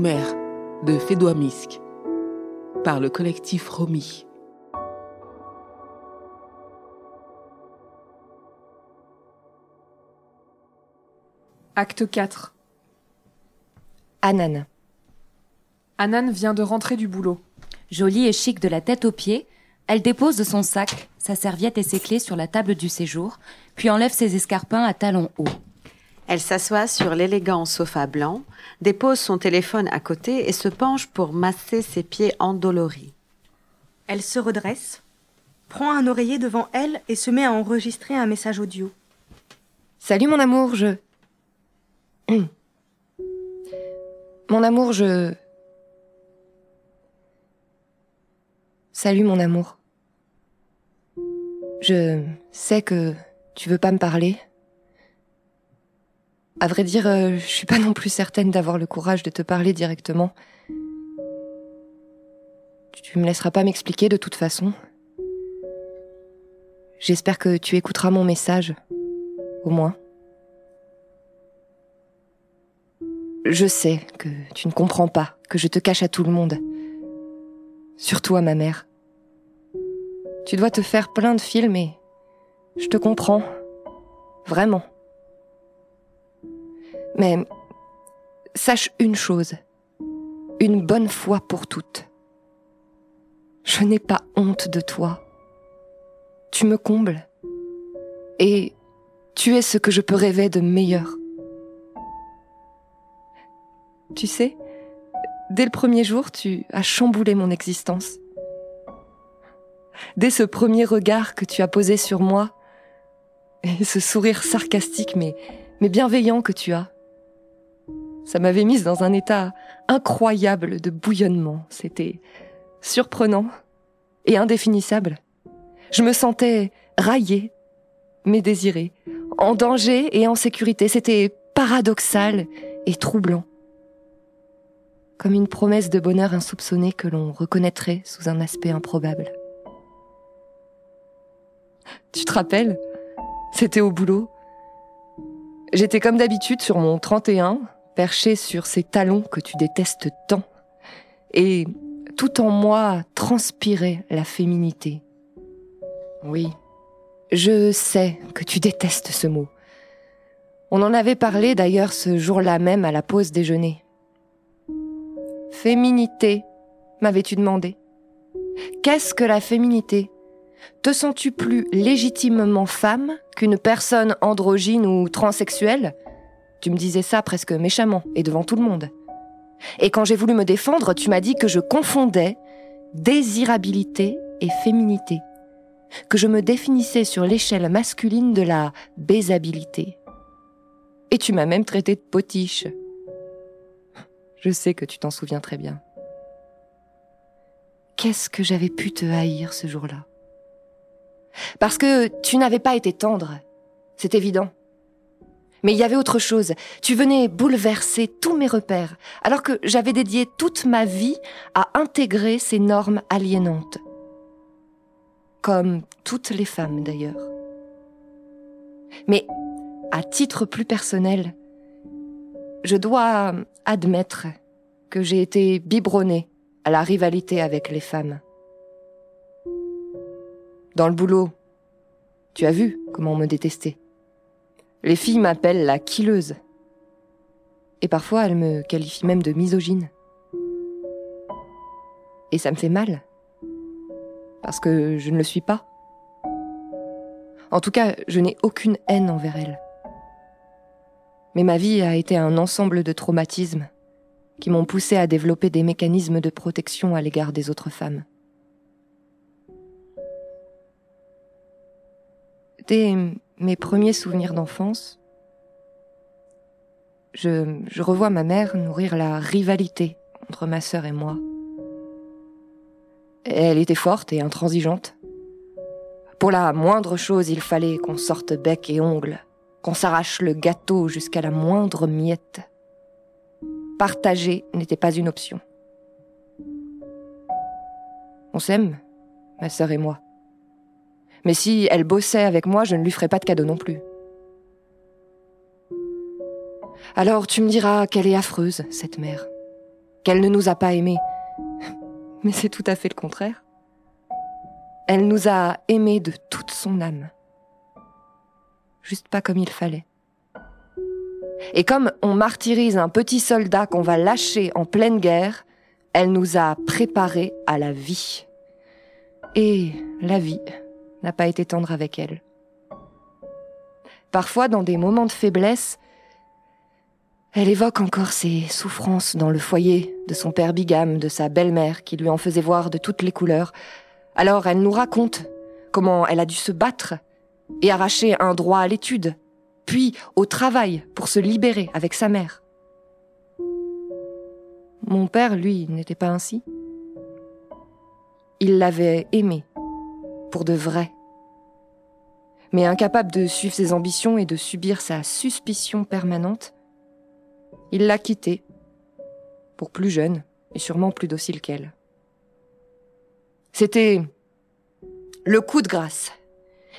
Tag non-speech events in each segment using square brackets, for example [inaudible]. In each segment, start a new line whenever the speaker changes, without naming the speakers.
Nos mères de Fédois Misk par le collectif Romy.
Acte 4
Anan.
Anan vient de rentrer du boulot.
Jolie et chic de la tête aux pieds, elle dépose son sac, sa serviette et ses clés sur la table du séjour, puis enlève ses escarpins à talons hauts.
Elle s'assoit sur l'élégant sofa blanc, dépose son téléphone à côté et se penche pour masser ses pieds endoloris.
Elle se redresse, prend un oreiller devant elle et se met à enregistrer un message audio.
Salut mon amour, je... Mon amour, je... Salut mon amour. Je sais que tu veux pas me parler. À vrai dire, euh, je suis pas non plus certaine d'avoir le courage de te parler directement. Tu me laisseras pas m'expliquer de toute façon. J'espère que tu écouteras mon message, au moins. Je sais que tu ne comprends pas, que je te cache à tout le monde. Surtout à ma mère. Tu dois te faire plein de films et je te comprends. Vraiment. Mais sache une chose, une bonne fois pour toutes. Je n'ai pas honte de toi. Tu me combles. Et tu es ce que je peux rêver de meilleur. Tu sais, dès le premier jour, tu as chamboulé mon existence. Dès ce premier regard que tu as posé sur moi, et ce sourire sarcastique mais, mais bienveillant que tu as, ça m'avait mise dans un état incroyable de bouillonnement. C'était surprenant et indéfinissable. Je me sentais raillée, mais désirée, en danger et en sécurité. C'était paradoxal et troublant. Comme une promesse de bonheur insoupçonné que l'on reconnaîtrait sous un aspect improbable. Tu te rappelles? C'était au boulot. J'étais comme d'habitude sur mon 31, sur ces talons que tu détestes tant. Et tout en moi transpirait la féminité. Oui, je sais que tu détestes ce mot. On en avait parlé d'ailleurs ce jour-là même à la pause déjeuner. Féminité, m'avais-tu demandé. Qu'est-ce que la féminité? Te sens-tu plus légitimement femme qu'une personne androgyne ou transsexuelle? Tu me disais ça presque méchamment et devant tout le monde. Et quand j'ai voulu me défendre, tu m'as dit que je confondais désirabilité et féminité, que je me définissais sur l'échelle masculine de la baisabilité. Et tu m'as même traité de potiche. Je sais que tu t'en souviens très bien. Qu'est-ce que j'avais pu te haïr ce jour-là? Parce que tu n'avais pas été tendre, c'est évident. Mais il y avait autre chose. Tu venais bouleverser tous mes repères, alors que j'avais dédié toute ma vie à intégrer ces normes aliénantes. Comme toutes les femmes d'ailleurs. Mais à titre plus personnel, je dois admettre que j'ai été biberonnée à la rivalité avec les femmes. Dans le boulot, tu as vu comment on me détestait. Les filles m'appellent la killeuse. Et parfois, elles me qualifient même de misogyne. Et ça me fait mal. Parce que je ne le suis pas. En tout cas, je n'ai aucune haine envers elles. Mais ma vie a été un ensemble de traumatismes qui m'ont poussé à développer des mécanismes de protection à l'égard des autres femmes. Dès mes premiers souvenirs d'enfance, je, revois ma mère nourrir la rivalité entre ma sœur et moi. Elle était forte et intransigeante. Pour la moindre chose, il fallait qu'on sorte bec et ongles, qu'on s'arrache le gâteau jusqu'à la moindre miette. Partager n'était pas une option. On s'aime, ma sœur et moi. Mais si elle bossait avec moi, je ne lui ferais pas de cadeau non plus. Alors tu me diras qu'elle est affreuse, cette mère. qu'elle ne nous a pas aimés. [laughs] Mais c'est tout à fait le contraire. Elle nous a aimés de toute son âme. Juste pas comme il fallait. Et comme on martyrise un petit soldat qu'on va lâcher en pleine guerre, elle nous a préparés à la vie. Et la vie n'a pas été tendre avec elle. Parfois, dans des moments de faiblesse, elle évoque encore ses souffrances dans le foyer de son père bigame, de sa belle-mère qui lui en faisait voir de toutes les couleurs. Alors elle nous raconte comment elle a dû se battre et arracher un droit à l'étude, puis au travail pour se libérer avec sa mère. Mon père, lui, n'était pas ainsi. Il l'avait aimée, pour de vrai. Mais incapable de suivre ses ambitions et de subir sa suspicion permanente, il l'a quittée, pour plus jeune et sûrement plus docile qu'elle. C'était le coup de grâce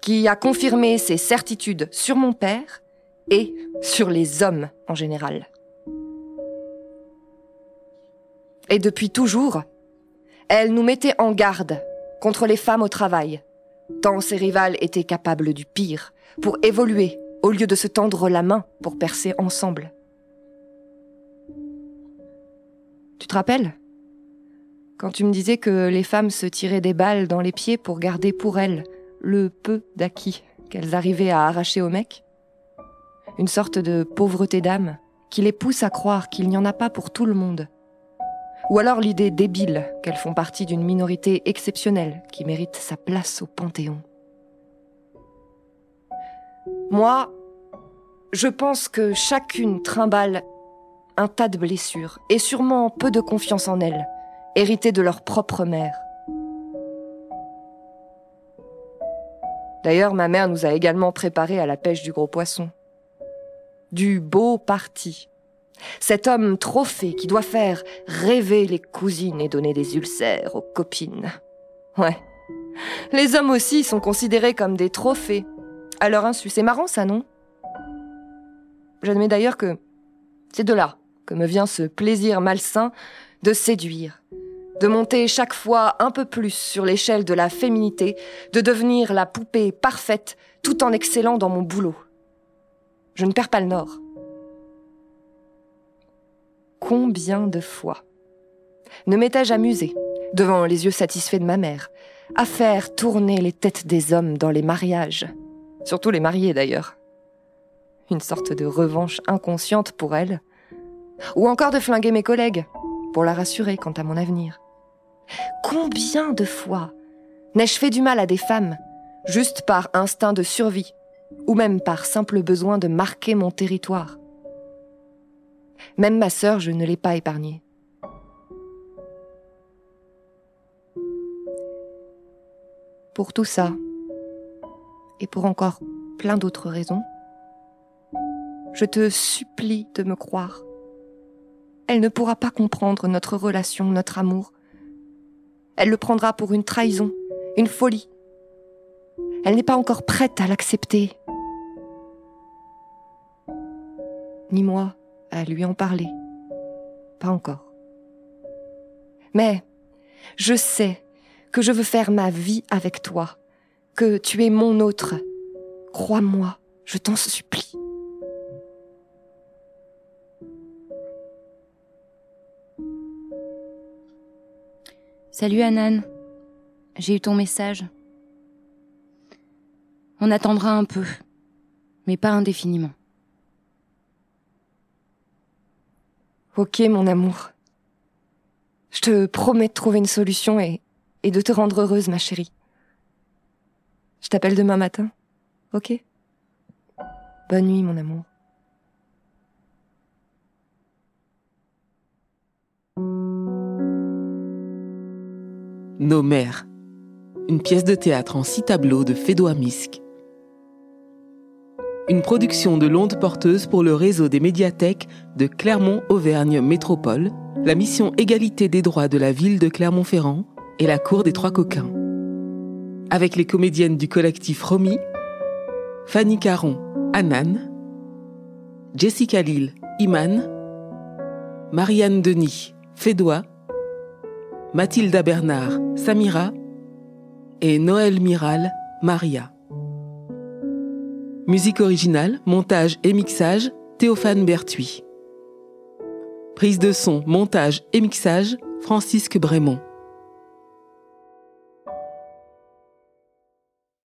qui a confirmé ses certitudes sur mon père et sur les hommes en général. Et depuis toujours, elle nous mettait en garde contre les femmes au travail, tant ses rivales étaient capables du pire, pour évoluer au lieu de se tendre la main pour percer ensemble. Tu te rappelles? Quand tu me disais que les femmes se tiraient des balles dans les pieds pour garder pour elles le peu d'acquis qu'elles arrivaient à arracher au mec? Une sorte de pauvreté d'âme qui les pousse à croire qu'il n'y en a pas pour tout le monde. Ou alors l'idée débile qu'elles font partie d'une minorité exceptionnelle qui mérite sa place au Panthéon. Moi, je pense que chacune trimballe un tas de blessures et sûrement peu de confiance en elles, héritées de leur propre mère. D'ailleurs, ma mère nous a également préparé à la pêche du gros poisson. Du beau parti. Cet homme trophée qui doit faire rêver les cousines et donner des ulcères aux copines. Ouais. Les hommes aussi sont considérés comme des trophées. À leur insu, c'est marrant ça, non? J'admets d'ailleurs que c'est de là que me vient ce plaisir malsain de séduire, de monter chaque fois un peu plus sur l'échelle de la féminité, de devenir la poupée parfaite tout en excellant dans mon boulot. Je ne perds pas le nord. Combien de fois ne m'étais-je amusée, devant les yeux satisfaits de ma mère, à faire tourner les têtes des hommes dans les mariages, surtout les mariés d'ailleurs. Une sorte de revanche inconsciente pour elle, ou encore de flinguer mes collègues, pour la rassurer quant à mon avenir. Combien de fois n'ai-je fait du mal à des femmes, juste par instinct de survie, ou même par simple besoin de marquer mon territoire? Même ma sœur, je ne l'ai pas épargnée. Pour tout ça, et pour encore plein d'autres raisons, je te supplie de me croire elle ne pourra pas comprendre notre relation, notre amour. Elle le prendra pour une trahison, une folie. Elle n'est pas encore prête à l'accepter. Ni moi à lui en parler. Pas encore. Mais je sais que je veux faire ma vie avec toi, que tu es mon autre. Crois-moi, je t'en supplie.
Salut Anan, j'ai eu ton message. On attendra un peu, mais pas indéfiniment.
Ok mon amour. Je te promets de trouver une solution et, de te rendre heureuse ma chérie. Je t'appelle demain matin, ok? Bonne nuit mon amour.
Nos mères. Une pièce de théâtre en six tableaux de Fédois Misk. Une production de l'onde porteuse pour le réseau des médiathèques de Clermont-Auvergne Métropole, la mission égalité des droits de la ville de Clermont-Ferrand et la cour des Trois Coquins. Avec les comédiennes du collectif Romy, Fanny Caron, Anan, Jessica Lille, Iman, Marianne Denis, Fédois, Mathilda Bernard, Samira et Noël Miral, Maria. Musique originale, montage et mixage, Théophane Berthuis. Prise de son, montage et mixage, Francisque Brémond.